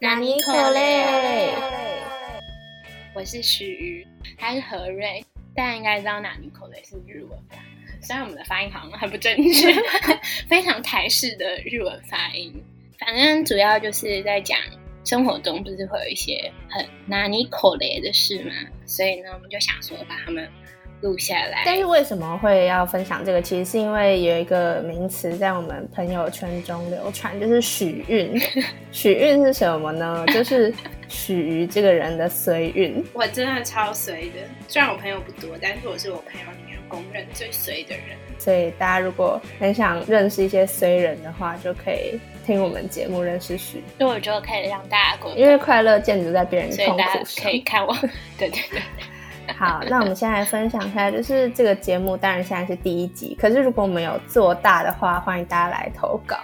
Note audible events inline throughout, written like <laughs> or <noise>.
哪尼可嘞？我是徐瑜，他是何瑞，大家应该知道哪尼可嘞是日文吧？虽然我们的发音好像很不正确，<laughs> 非常台式的日文发音。反正主要就是在讲生活中不是会有一些很哪尼可嘞的事嘛，所以呢，我们就想说把他们。录下来，但是为什么会要分享这个？其实是因为有一个名词在我们朋友圈中流传，就是许运。<laughs> 许运是什么呢？就是许于这个人的随运。我真的超随的，虽然我朋友不多，但是我是我朋友里面公认最随的人。所以大家如果很想认识一些随人的话，就可以听我们节目认识许。所以我觉得可以让大家过，因为快乐建筑在别人痛苦可以看我。<laughs> 对对对。好，那我们先来分享一下，就是这个节目，当然现在是第一集。可是如果我们有做大的话，欢迎大家来投稿，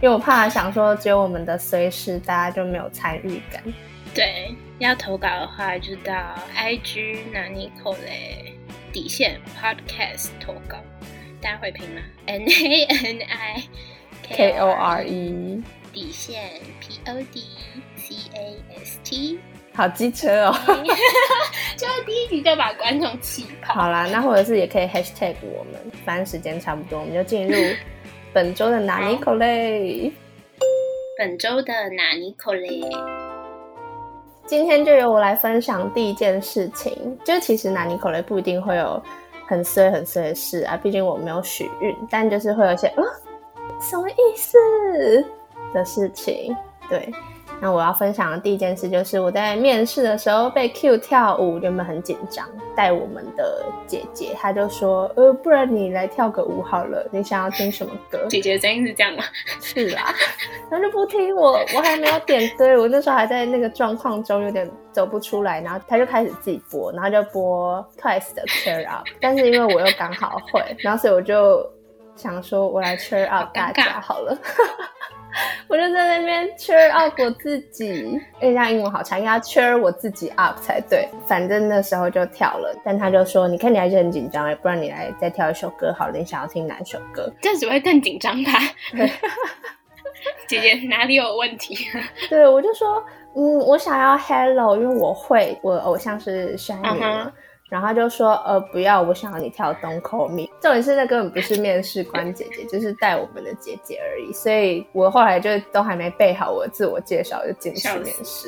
因为我怕想说只有我们的随时，大家就没有参与感。对，要投稿的话，就到 IG 嘞底线 Podcast 投稿，大家会拼吗？N A N I K O R E <laughs> 底线 P O D C A S T。好机车哦，<laughs> 就是第一集就把观众气跑。好啦，那或者是也可以 hashtag 我们，反正时间差不多，我们就进入本周的哪尼口嘞。本周的哪尼口嘞，今天就由我来分享第一件事情。就其实哪尼口嘞不一定会有很衰很衰的事啊，毕竟我没有许愿，但就是会有一些呃什么意思的事情，对。那我要分享的第一件事就是我在面试的时候被 Q 跳舞，原本很紧张，带我们的姐姐，她就说：“呃，不然你来跳个舞好了，你想要听什么歌？”姐姐的声音是这样吗？是啊，<laughs> 然后就不听我，我还没有点对，我那时候还在那个状况中，有点走不出来，然后她就开始自己播，然后就播 Twice 的 Cheer Up，但是因为我又刚好会，然后所以我就想说，我来 Cheer Up 大家好了。<laughs> <laughs> 我就在那边 cheer up 我自己，人家英文好长，应该 cheer 我自己 up 才对。反正那时候就跳了，但他就说：“你看你还是很紧张哎，不然你来再跳一首歌好了。你想要听哪首歌？这样只会更紧张吧？” <laughs> 姐姐哪里有问题？<laughs> 对，我就说：“嗯，我想要 hello，因为我会，我偶像是山女嘛。”然后他就说，呃，不要，我想要你跳《Don't Call Me》。重点是那根本不是面试官姐姐，就是带我们的姐姐而已。所以我后来就都还没背好我自我介绍就进去面试。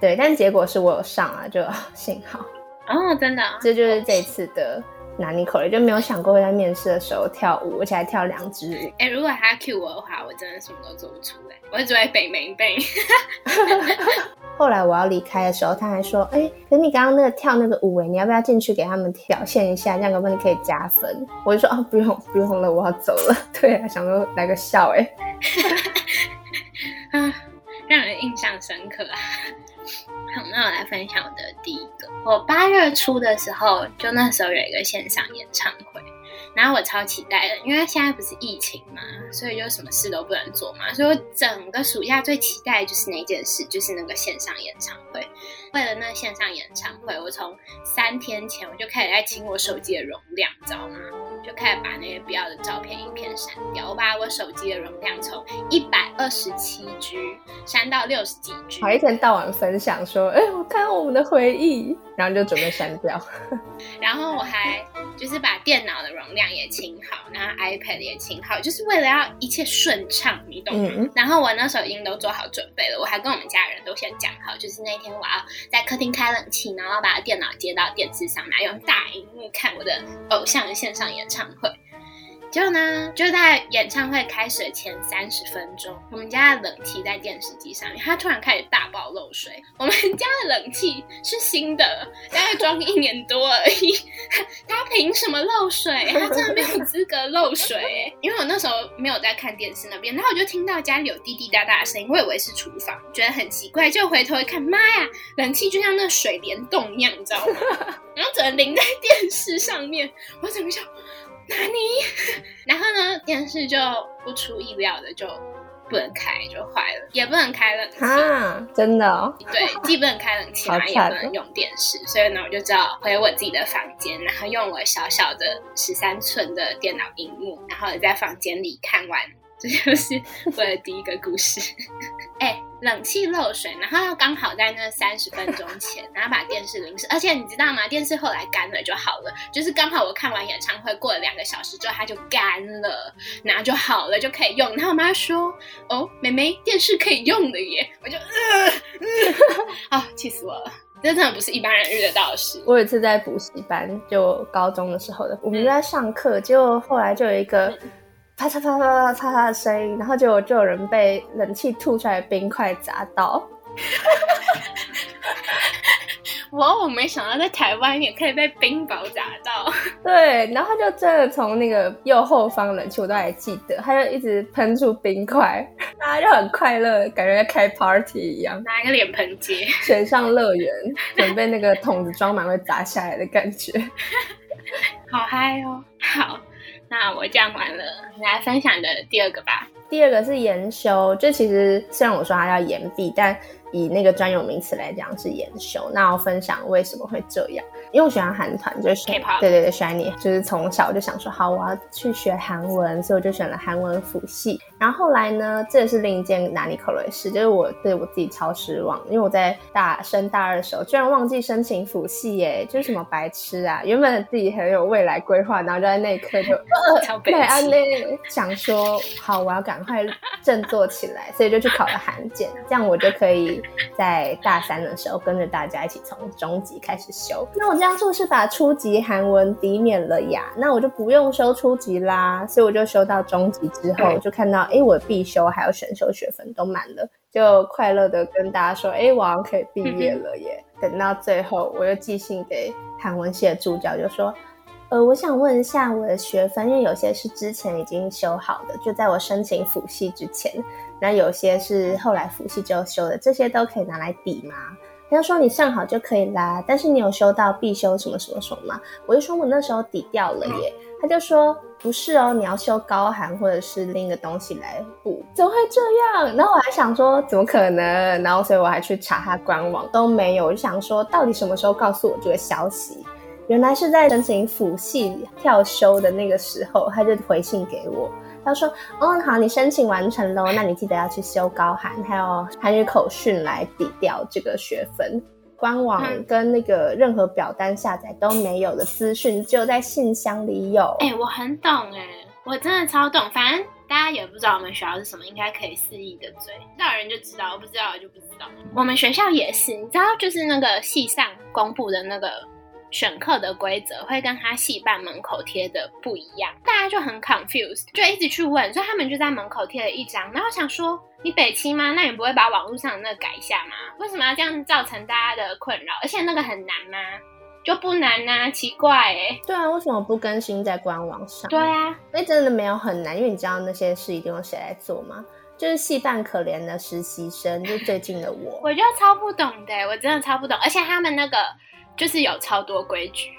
对，但结果是我有上啊，就 <laughs> 幸好。哦，真的，这就是这次的拿你口雷，就没有想过会在面试的时候跳舞，而且还跳两支舞。哎，如果他 cue 我的话，我真的什么都做不出来，我只会背背背。<laughs> 后来我要离开的时候，他还说：“哎，可是你刚刚那个跳那个舞，哎，你要不要进去给他们表现一下？这样可不可以加分？”我就说：“哦，不用，不用了，我要走了。<laughs> ”对啊，想说来个笑，哎，<laughs> 啊，让人印象深刻啊。好，那我来分享我的第一个。我八月初的时候，就那时候有一个线上演唱会。然后我超期待的，因为现在不是疫情嘛，所以就什么事都不能做嘛，所以我整个暑假最期待的就是那件事，就是那个线上演唱会。为了那线上演唱会，我从三天前我就开始在清我手机的容量，你知道吗？就开始把那些不要的照片、影片删掉。我把我手机的容量从一百二十七 G 删到六十几 G。还一天到晚分享说：“哎，我看我们的回忆。”然后就准备删掉。<laughs> 然后我还就是把电脑的容量也清好，然后 iPad 也清好，就是为了要一切顺畅，你懂吗？然后我那时候已经都做好准备了，我还跟我们家人都先讲好，就是那天我要在客厅开冷气，然后把电脑接到电视上，来用大荧幕看我的偶像的线上演唱会。结果呢，就在演唱会开始的前三十分钟，我们家的冷气在电视机上面，它突然开始大爆漏水。<laughs> 我们家的冷气是新的，大概装一年多而已，<laughs> 它凭什么漏水？它真的没有资格漏水。因为我那时候没有在看电视那边，然后我就听到家里有滴滴答答的声音，我以为是厨房，觉得很奇怪，就回头一看，妈呀，冷气就像那水帘洞一样，你知道吗？<laughs> 然后只能淋在电视上面，我怎么想？哪里？<laughs> 然后呢？电视就不出意料的就不能开，就坏了，也不能开冷气啊！真的？对，既不能开冷气，然后也不能用电视，所以呢，我就只好回我自己的房间，然后用我小小的十三寸的电脑荧幕，然后在房间里看完。这就是我的第一个故事。<laughs> 哎，冷气漏水，然后又刚好在那三十分钟前，然后把电视淋湿，而且你知道吗？电视后来干了就好了，就是刚好我看完演唱会过了两个小时之后，它就干了，然后就好了，就可以用。然后我妈说：“哦，妹妹，电视可以用的耶！”我就呃，啊，气死我了！这真的不是一般人遇得到的事。我有一次在补习班，就高中的时候的，我们在上课，结果后来就有一个啪嚓啪嚓啪嚓啪嚓的声音，然后就就有人被冷气吐出来的冰块砸到。哇我没想到在台湾也可以被冰雹砸到。对，然后就真的从那个右后方冷气，我都还记得，它就一直喷出冰块，大家就很快乐，感觉在开 party 一样，拿一个脸盆接，水上乐园，<laughs> 准备那个桶子装满会砸下来的感觉，好嗨哦！好，那我讲完了，来分享的第二个吧。第二个是研修，就其实虽然我说它叫研毕，但以那个专有名词来讲是研修，那我分享为什么会这样？因为我喜欢韩团，就是 K-pop，对对对喜欢你就是从小就想说好，我要去学韩文，所以我就选了韩文辅系。然后后来呢，这也是另一件拿尼克雷事，就是我对我自己超失望，因为我在大升大二的时候居然忘记申请辅系，耶，就是什么白痴啊！原本自己很有未来规划，然后就在那一刻就 <laughs> 超北安呢，想说好，我要赶快振作起来，所以就去考了韩检，这样我就可以。在大三的时候，跟着大家一起从中级开始修。那我这样做是把初级韩文抵免了呀，那我就不用修初级啦。所以我就修到中级之后，就看到哎，我必修还有选修学分都满了，就快乐的跟大家说，哎，我可以毕业了耶。等到最后，我又寄信给韩文系的助教，就说，呃，我想问一下我的学分，因为有些是之前已经修好的，就在我申请辅系之前。那有些是后来辅系之后修的，这些都可以拿来抵吗？他就说你上好就可以啦，但是你有修到必修什么什么什么吗？我就说我那时候抵掉了耶。他就说不是哦，你要修高寒或者是另一个东西来补，怎么会这样？然后我还想说怎么可能？然后所以我还去查他官网都没有，我就想说到底什么时候告诉我这个消息？原来是在申请辅系跳修的那个时候，他就回信给我。他说：“哦，好，你申请完成喽，<laughs> 那你记得要去修高韩，还有 <laughs> 韩语口训来抵掉这个学分。官网跟那个任何表单下载都没有的资讯，只有在信箱里有。哎，我很懂哎，我真的超懂。反正大家也不知道我们学校是什么，应该可以肆意的追，知道人就知道，不知道就不知道。我们学校也是，你知道，就是那个系上公布的那个。”选课的规则会跟他戏办门口贴的不一样，大家就很 confused，就一直去问，所以他们就在门口贴了一张。然后想说，你北七吗？那你不会把网络上的那个改一下吗？为什么要这样造成大家的困扰？而且那个很难吗？就不难呐，奇怪哎。对啊，为什么不更新在官网上？对啊，那真的没有很难，因为你知道那些事一定有谁来做吗？就是戏办可怜的实习生，就最近的我，<laughs> 我就超不懂的，我真的超不懂，而且他们那个。就是有超多规矩，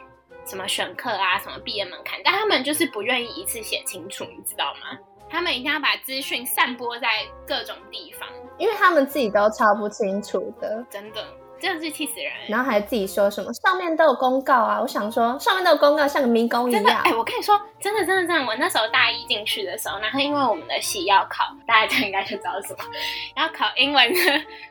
什么选课啊，什么毕业门槛，但他们就是不愿意一次写清楚，你知道吗？他们一定要把资讯散播在各种地方，因为他们自己都超不清楚的，真的。真的是气死人！然后还自己说什么上面都有公告啊！我想说上面都有公告，像个迷宫一样。哎，我跟你说，真的真的真的，我那时候大一进去的时候，然后因为我们的系要考，大家应该就知道什么，要考英文的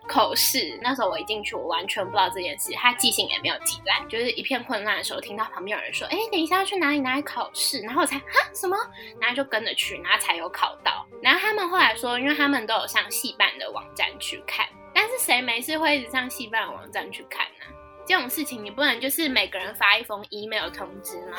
口试。那时候我一进去，我完全不知道这件事，他记性也没有记来，就是一片混乱的时候，听到旁边有人说：“哎，等一下要去哪里哪里考试？”然后我才哈什么，然后就跟着去，然后才有考到。然后他们后来说，因为他们都有上戏办的网站去看。但是谁没事会一直上戏办网站去看呢？这种事情你不能就是每个人发一封 email 通知吗？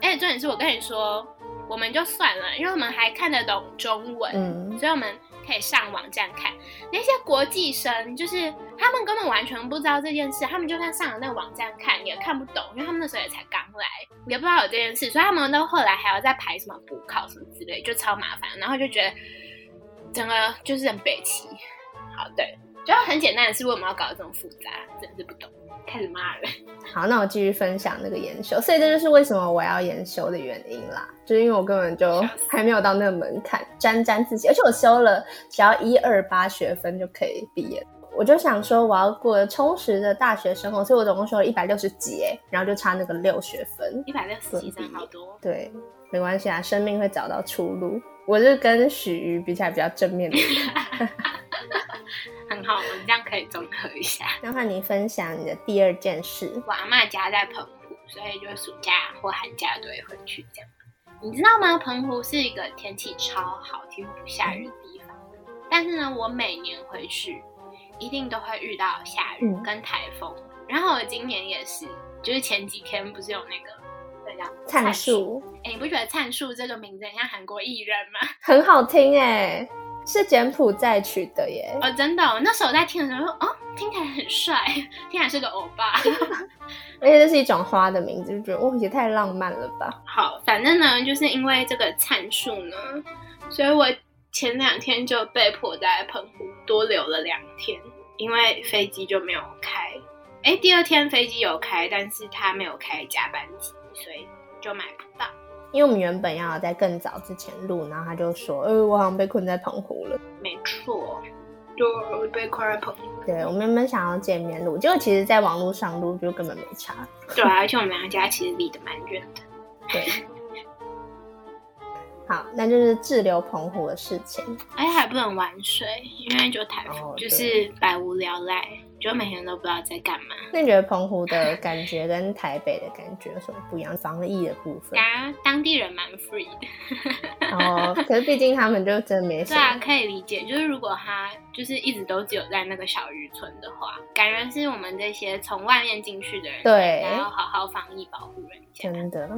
而 <laughs> 且重点是我跟你说，我们就算了，因为我们还看得懂中文，所以我们可以上网站看。那些国际生就是他们根本完全不知道这件事，他们就算上了那个网站看也看不懂，因为他们那时候也才刚来，也不知道有这件事，所以他们都后来还要再排什么补考什么之类，就超麻烦。然后就觉得整个就是很北齐。好，对。就很简单的是，为什么要搞得这么复杂？真是不懂，开始骂人。好，那我继续分享那个研修，所以这就是为什么我要研修的原因啦，就是因为我根本就还没有到那个门槛，沾沾自喜，而且我修了只要一二八学分就可以毕业。我就想说我要过充实的大学生活，所以我总共修了一百六十几，哎，然后就差那个六学分，一百六十几，真好多。对，没关系啊，生命会找到出路。我是跟许瑜比起来比较正面的。<laughs> 很好，我们这样可以综合一下。那换你分享你的第二件事。我阿妈家在澎湖，所以就暑假或寒假都会回去这样。你知道吗？澎湖是一个天气超好、几乎不下雨的地方。但是呢，我每年回去一定都会遇到下雨跟台风。然后我今年也是，就是前几天不是有那个。灿树，哎，你不觉得灿树这个名字很像韩国艺人吗？<laughs> 很好听哎，是柬埔寨取的耶。哦，真的，那时候我在听的时候，哦，听起来很帅，听起来是个欧巴。<laughs> 而且这是一种花的名字，就觉得哦，也太浪漫了吧。好，反正呢，就是因为这个参数呢，所以我前两天就被迫在澎湖多留了两天，因为飞机就没有开。哎，第二天飞机有开，但是他没有开加班机。所以就买不到，因为我们原本要在更早之前录，然后他就说：“呃，我好像被困在澎湖了。”没错，就被困在澎湖。对，我们原本想要见面录，结果其实在网络上录就根本没差。<laughs> 对，而且我们两家其实离得蛮远的。对。好，那就是滞留澎湖的事情。哎，还不能玩水，因为就台风，就是百无聊赖。就每天都不知道在干嘛。那你觉得澎湖的感觉跟台北的感觉有什么不一样？防疫的部分，啊当地人蛮 free 的。哦，可是毕竟他们就真没。<laughs> 对啊，可以理解。就是如果他就是一直都只有在那个小渔村的话，感觉是我们这些从外面进去的人，对，要好好防疫保护人家。真的。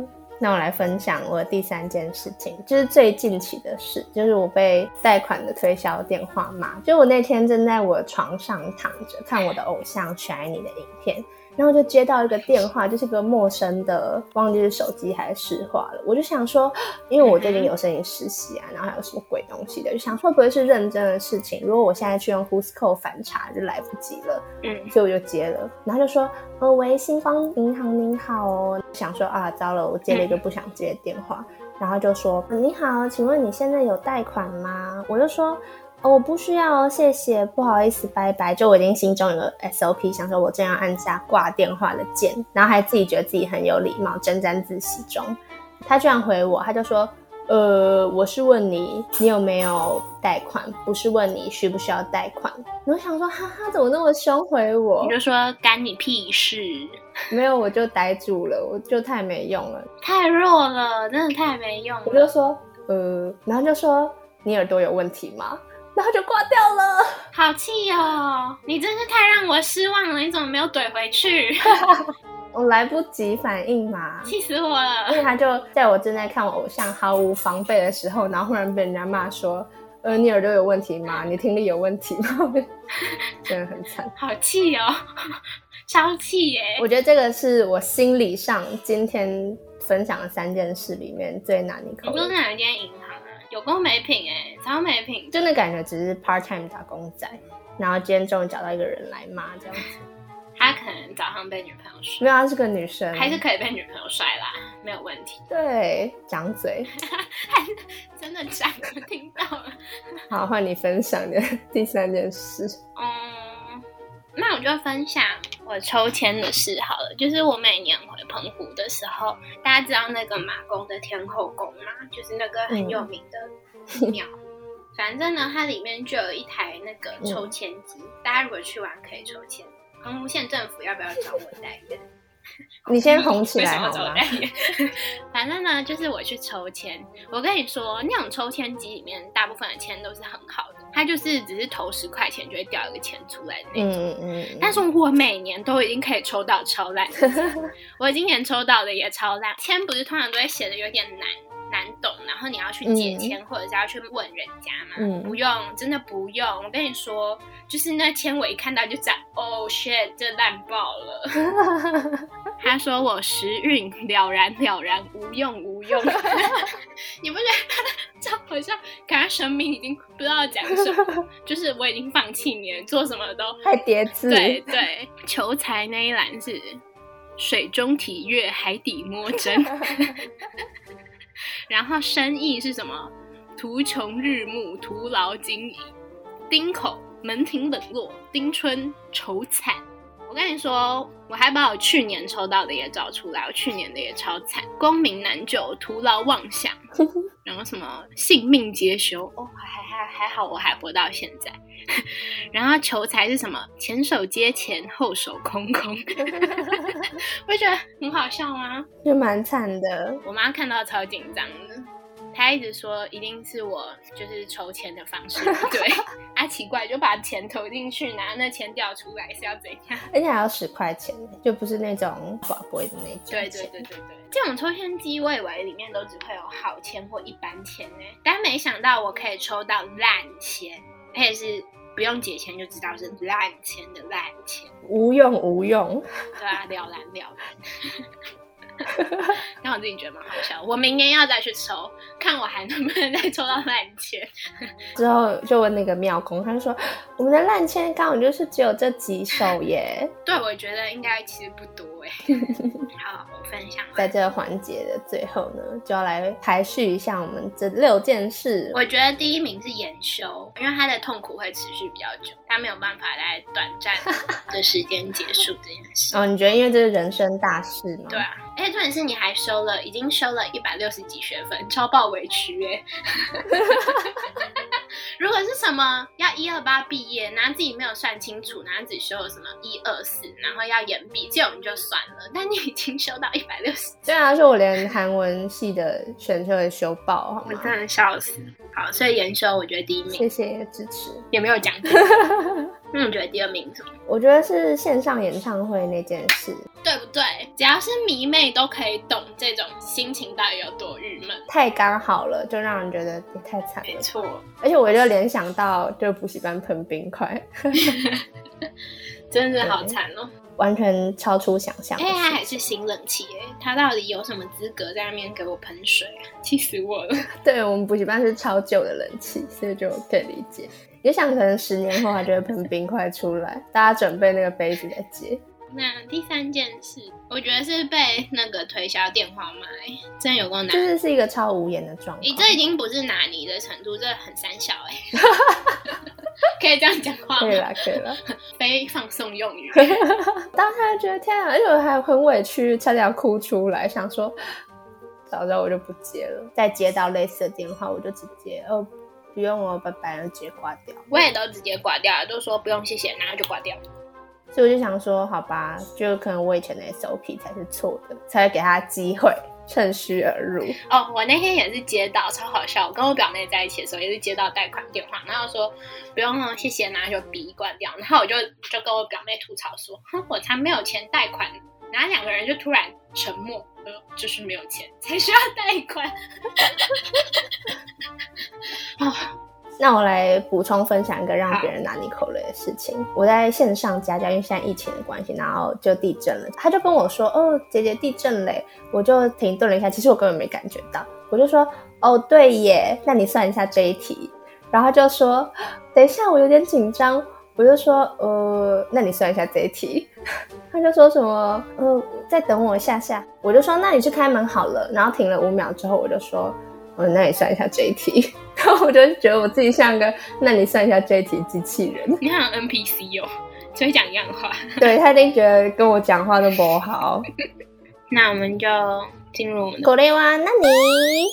那我来分享我第三件事情，就是最近期的事，就是我被贷款的推销电话骂。就我那天正在我床上躺着看我的偶像 s h i n 的影片。然后就接到一个电话，就是个陌生的，忘记是手机还是市话了。我就想说，因为我最近有申请实习啊，然后还有什么鬼东西的，就想会不会是认真的事情？如果我现在去用 Who'scall 反查，就来不及了。嗯，所以我就接了，然后就说：“呃，喂，星光银行您好哦。”想说啊，糟了，我接了一个不想接的电话。然后就说：“你好，请问你现在有贷款吗？”我就说。我不需要，谢谢，不好意思，拜拜。就我已经心中有个 SOP，想说我正要按下挂电话的键，然后还自己觉得自己很有礼貌，沾沾自喜中。他居然回我，他就说：“呃，我是问你，你有没有贷款，不是问你需不需要贷款。”我想说，哈哈，怎么那么凶回我？你就说干你屁事？<laughs> 没有，我就呆住了，我就太没用了，太弱了，真的太没用了。我就说：“呃，然后就说你耳朵有问题吗？”然后就挂掉了，好气哦！你真是太让我失望了，你怎么没有怼回去？<laughs> 我来不及反应嘛，气死我了！因为他就在我正在看我偶像毫无防备的时候，然后忽然被人家骂说：“呃，你耳朵有问题吗？你听力有问题吗？” <laughs> 真的很惨，好气哦，<laughs> 超气耶！我觉得这个是我心理上今天分享的三件事里面最难一口。你说是哪一间银行？有工没品哎，超没品！真的感觉只是 part time 打工仔，然后今天终于找到一个人来骂这样子。他可能早上被女朋友甩，没有，他是个女生，还是可以被女朋友甩啦，没有问题。对，掌嘴，<laughs> 真的讲，我听到了。好，换你分享的第三件事。嗯，那我就分享我抽签的事好了。就是我每年回澎湖的时候，大家知道那个马公的天后宫吗？就是那个很有名的庙。反正呢，它里面就有一台那个抽签机，大家如果去玩可以抽签。澎湖县政府要不要找我代言？你先红起 <laughs> 来好吗？<laughs> 反正呢，就是我去抽签。我跟你说，那种抽签机里面大部分的签都是很好的，它就是只是投十块钱就会掉一个钱出来的那种。嗯嗯。但是我每年都已经可以抽到超烂，<laughs> 我今年抽到的也超烂。签不是通常都会写的有点难。难懂，然后你要去借签，或者是要去问人家嘛？不用，真的不用。我跟你说，就是那签我一看到就讲，Oh shit，这烂爆了。<laughs> 他说我时运了然了然，无用无用。<laughs> 你不觉得超好像？感觉神明已经不知道讲什么，<laughs> 就是我已经放弃你了，做什么都太叠字。对对，求财那一栏是水中体月，海底摸针。然后生意是什么？图穷日暮，徒劳经营。丁口门庭冷落，丁春愁惨。我跟你说，我还把我去年抽到的也找出来，我去年的也超惨，功名难就，徒劳妄想，<laughs> 然后什么性命皆休，哦，还还还好，我还活到现在。<laughs> 然后求财是什么？前手接钱，后手空空，<laughs> 不觉得很好笑吗？就蛮惨的，我妈看到超紧张的。他一直说一定是我就是筹钱的方式 <laughs> 对啊，奇怪就把钱投进去，拿那钱掉出来是要怎样？而且还要十块钱，就不是那种宝贵的那种。对对对对对，这种抽签机我以为里面都只会有好签或一般签呢，但没想到我可以抽到烂签，而且是不用解签就知道是烂签的烂签，无用无用。对啊，了然了然。<laughs> 让我自己觉得蛮好笑。我明年要再去抽，看我还能不能再抽到烂签。<laughs> 之后就问那个妙空，他就说我们的烂签刚好就是只有这几首耶。对，我觉得应该其实不多哎。<laughs> 好，我分享。在这个环节的最后呢，就要来排序一下我们这六件事。我觉得第一名是研修，因为他的痛苦会持续比较久，他没有办法在短暂的时间结束这件事。哦，你觉得因为这是人生大事吗？对啊。哎，重点是你还修了，已经修了一百六十几学分，超爆委屈哎！<laughs> 如果是什么要一二八毕业，然后自己没有算清楚，然后自己修了什么一二四，然后要延毕，这种就算了。但你已经修到一百六十，对啊，是我连韩文系的选修也修爆，好吗？我真的笑死。好，所以研修我觉得第一名，谢谢支持，也没有奖金。<laughs> 那你觉得第二名什么？我觉得是线上演唱会那件事，对不对？只要是迷妹都可以懂这种心情到底有多郁闷，太刚好了，就让人觉得也太惨了。没错，而且我就联想到，就补习班喷冰块，<laughs> <laughs> 真的好惨哦。完全超出想象。哎，他还是新冷气哎，他到底有什么资格在那边给我喷水？<laughs> 气死我了！对我们补习班是超旧的冷气，所以就可以理解。也想可能十年后他就会喷冰块出来，大家准备那个杯子来接。那第三件事，我觉得是被那个推销电话卖，真的有够难。就是是一个超无言的状况。你这已经不是拿你的程度，这很三小哎。<laughs> 可以这样讲话吗？可以了，可以了。<laughs> 非放送用语。<laughs> 当时觉得天啊，而且我还很委屈，差点要哭出来，想说早知道我就不接了。再接到类似的电话，我就直接哦不用哦，拜拜，直接挂掉。我也都直接挂掉，都说不用谢谢，然后就挂掉。所以我就想说，好吧，就可能我以前的 SOP 才是错的，才会给他机会。趁虚而入哦！我那天也是接到，超好笑。我跟我表妹在一起的时候，也是接到贷款电话，然后说不用了，谢谢，然后就笔关掉。然后我就就跟我表妹吐槽说：“哼，我才没有钱贷款。”然后两个人就突然沉默，呃，就是没有钱才需要贷款。<laughs> 啊。那我来补充分享一个让别人拿你口雷的事情。我在线上家教，因为现在疫情的关系，然后就地震了。他就跟我说：“哦，姐姐地震嘞！”我就停顿了一下，其实我根本没感觉到。我就说：“哦，对耶，那你算一下这一题。”然后就说：“等一下，我有点紧张。”我就说：“呃，那你算一下这一题。<laughs> ”他就说什么：“呃，再等我一下下。”我就说：“那你去开门好了。”然后停了五秒之后，我就说。呃那你算一下这一题，<laughs> 然后我就觉得我自己像个，那你算一下这一题机器人。你像 NPC 哦，只会讲一样话。<laughs> 对他一定觉得跟我讲话都不好。那我们就进入狗雷哇，那你。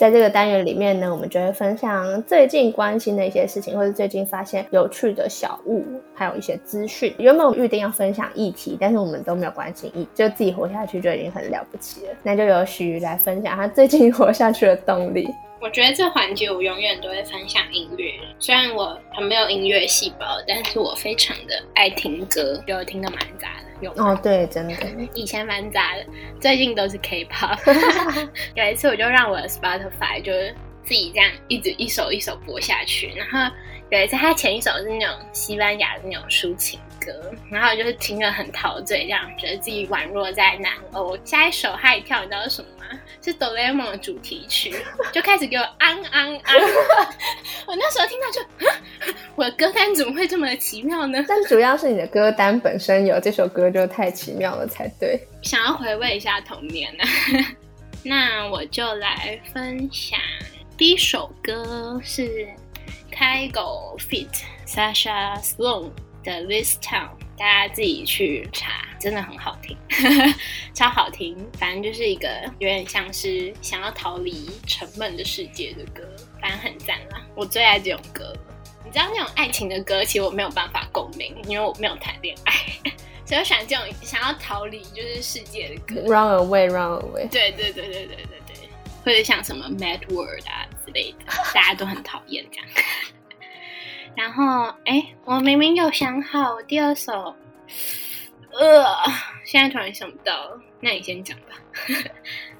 在这个单元里面呢，我们就会分享最近关心的一些事情，或者最近发现有趣的小物，还有一些资讯。原本我们预定要分享议题，但是我们都没有关心议，就自己活下去就已经很了不起了。那就由徐来分享他最近活下去的动力。我觉得这环节我永远都会分享音乐，虽然我很没有音乐细胞，但是我非常的爱听歌，就听的蛮杂的。哦，对，真的，<laughs> 以前蛮杂的，最近都是 K-pop。<laughs> 有一次我就让我的 Spotify 就是自己这样一直一首一首播下去，然后有一次他前一首是那种西班牙的那种抒情歌，然后就是听着很陶醉，这样觉得自己宛若在南欧。下一首嗨一跳，你知道是什么吗？是哆啦 A 梦的主题曲，就开始给我安 <laughs> 安安。我那时候听到就，歌单怎么会这么奇妙呢？<laughs> 但主要是你的歌单本身有这首歌就太奇妙了才对。想要回味一下童年呢，<laughs> 那我就来分享第一首歌是开狗 Fit Sasha Sloan 的 This Town。大家自己去查，真的很好听，<laughs> 超好听。反正就是一个有点像是想要逃离沉闷的世界的歌，反正很赞啦。我最爱这种歌。你知道那种爱情的歌，其实我没有办法共鸣，因为我没有谈恋爱，所以我想这种想要逃离就是世界的歌，Run away，Run away。对对对对对对对，或者像什么 Mad World 啊之类的，大家都很讨厌这样。然后，哎，我明明有想好第二首，呃，现在突然想不到，那你先讲吧。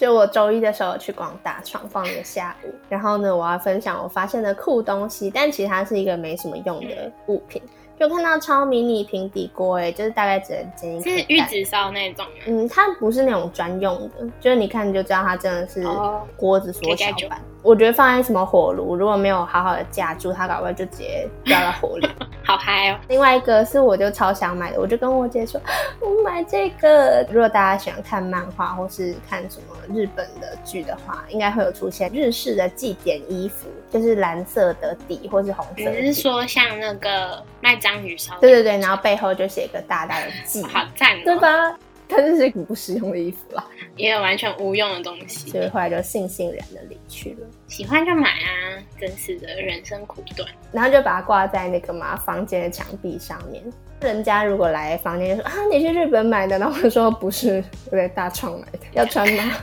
就我周一的时候去逛大创，放了个下午。然后呢，我要分享我发现的酷东西，但其实它是一个没什么用的物品。就看到超迷你平底锅，哎，就是大概只能煎一是玉子烧那种。嗯，它不是那种专用的，就是你看你就知道它真的是锅子缩小版。我觉得放在什么火炉，如果没有好好的架住，它搞不好就直接掉到火里。<laughs> 好嗨哦！另外一个是我就超想买的，我就跟我姐说，我买这个。如果大家喜欢看漫画或是看什么日本的剧的话，应该会有出现日式的祭典衣服，就是蓝色的底或是红色。你是说像那个卖章鱼烧？对对对，然后背后就写一个大大的 <laughs> 祭，好赞，对吧？它就是很不实用的衣服啦，也有完全无用的东西，所以后来就悻悻然的离去了。喜欢就买啊，真是的人生苦短。然后就把它挂在那个嘛房间的墙壁上面。人家如果来房间就说啊，你去日本买的？然后我说不是，我在大创买的，要穿吗？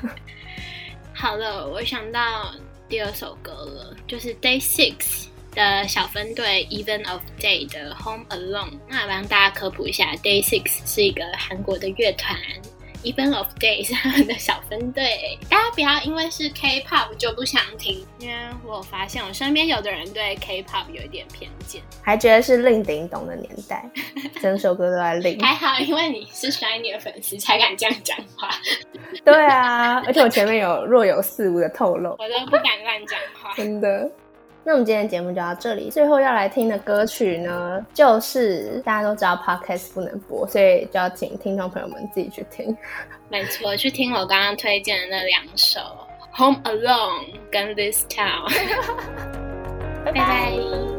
<laughs> 好了，我想到第二首歌了，就是 Day Six。的小分队 Even of Day 的 Home Alone，那帮大家科普一下，Day Six 是一个韩国的乐团，Even of Day 是他们的小分队。大家不要因为是 K-pop 就不想听，因为我发现我身边有的人对 K-pop 有一点偏见，还觉得是令顶懂的年代，整首歌都在令。<laughs> 还好，因为你是 Shiny 的粉丝，才敢这样讲话。对啊，而且我前面有若有似无的透露，我都不敢乱讲话，真的。那我们今天的节目就到这里。最后要来听的歌曲呢，就是大家都知道 podcast 不能播，所以就要请听众朋友们自己去听。<laughs> 没错，去听我刚刚推荐的那两首《Home Alone》跟《This Town》。<laughs> 拜拜。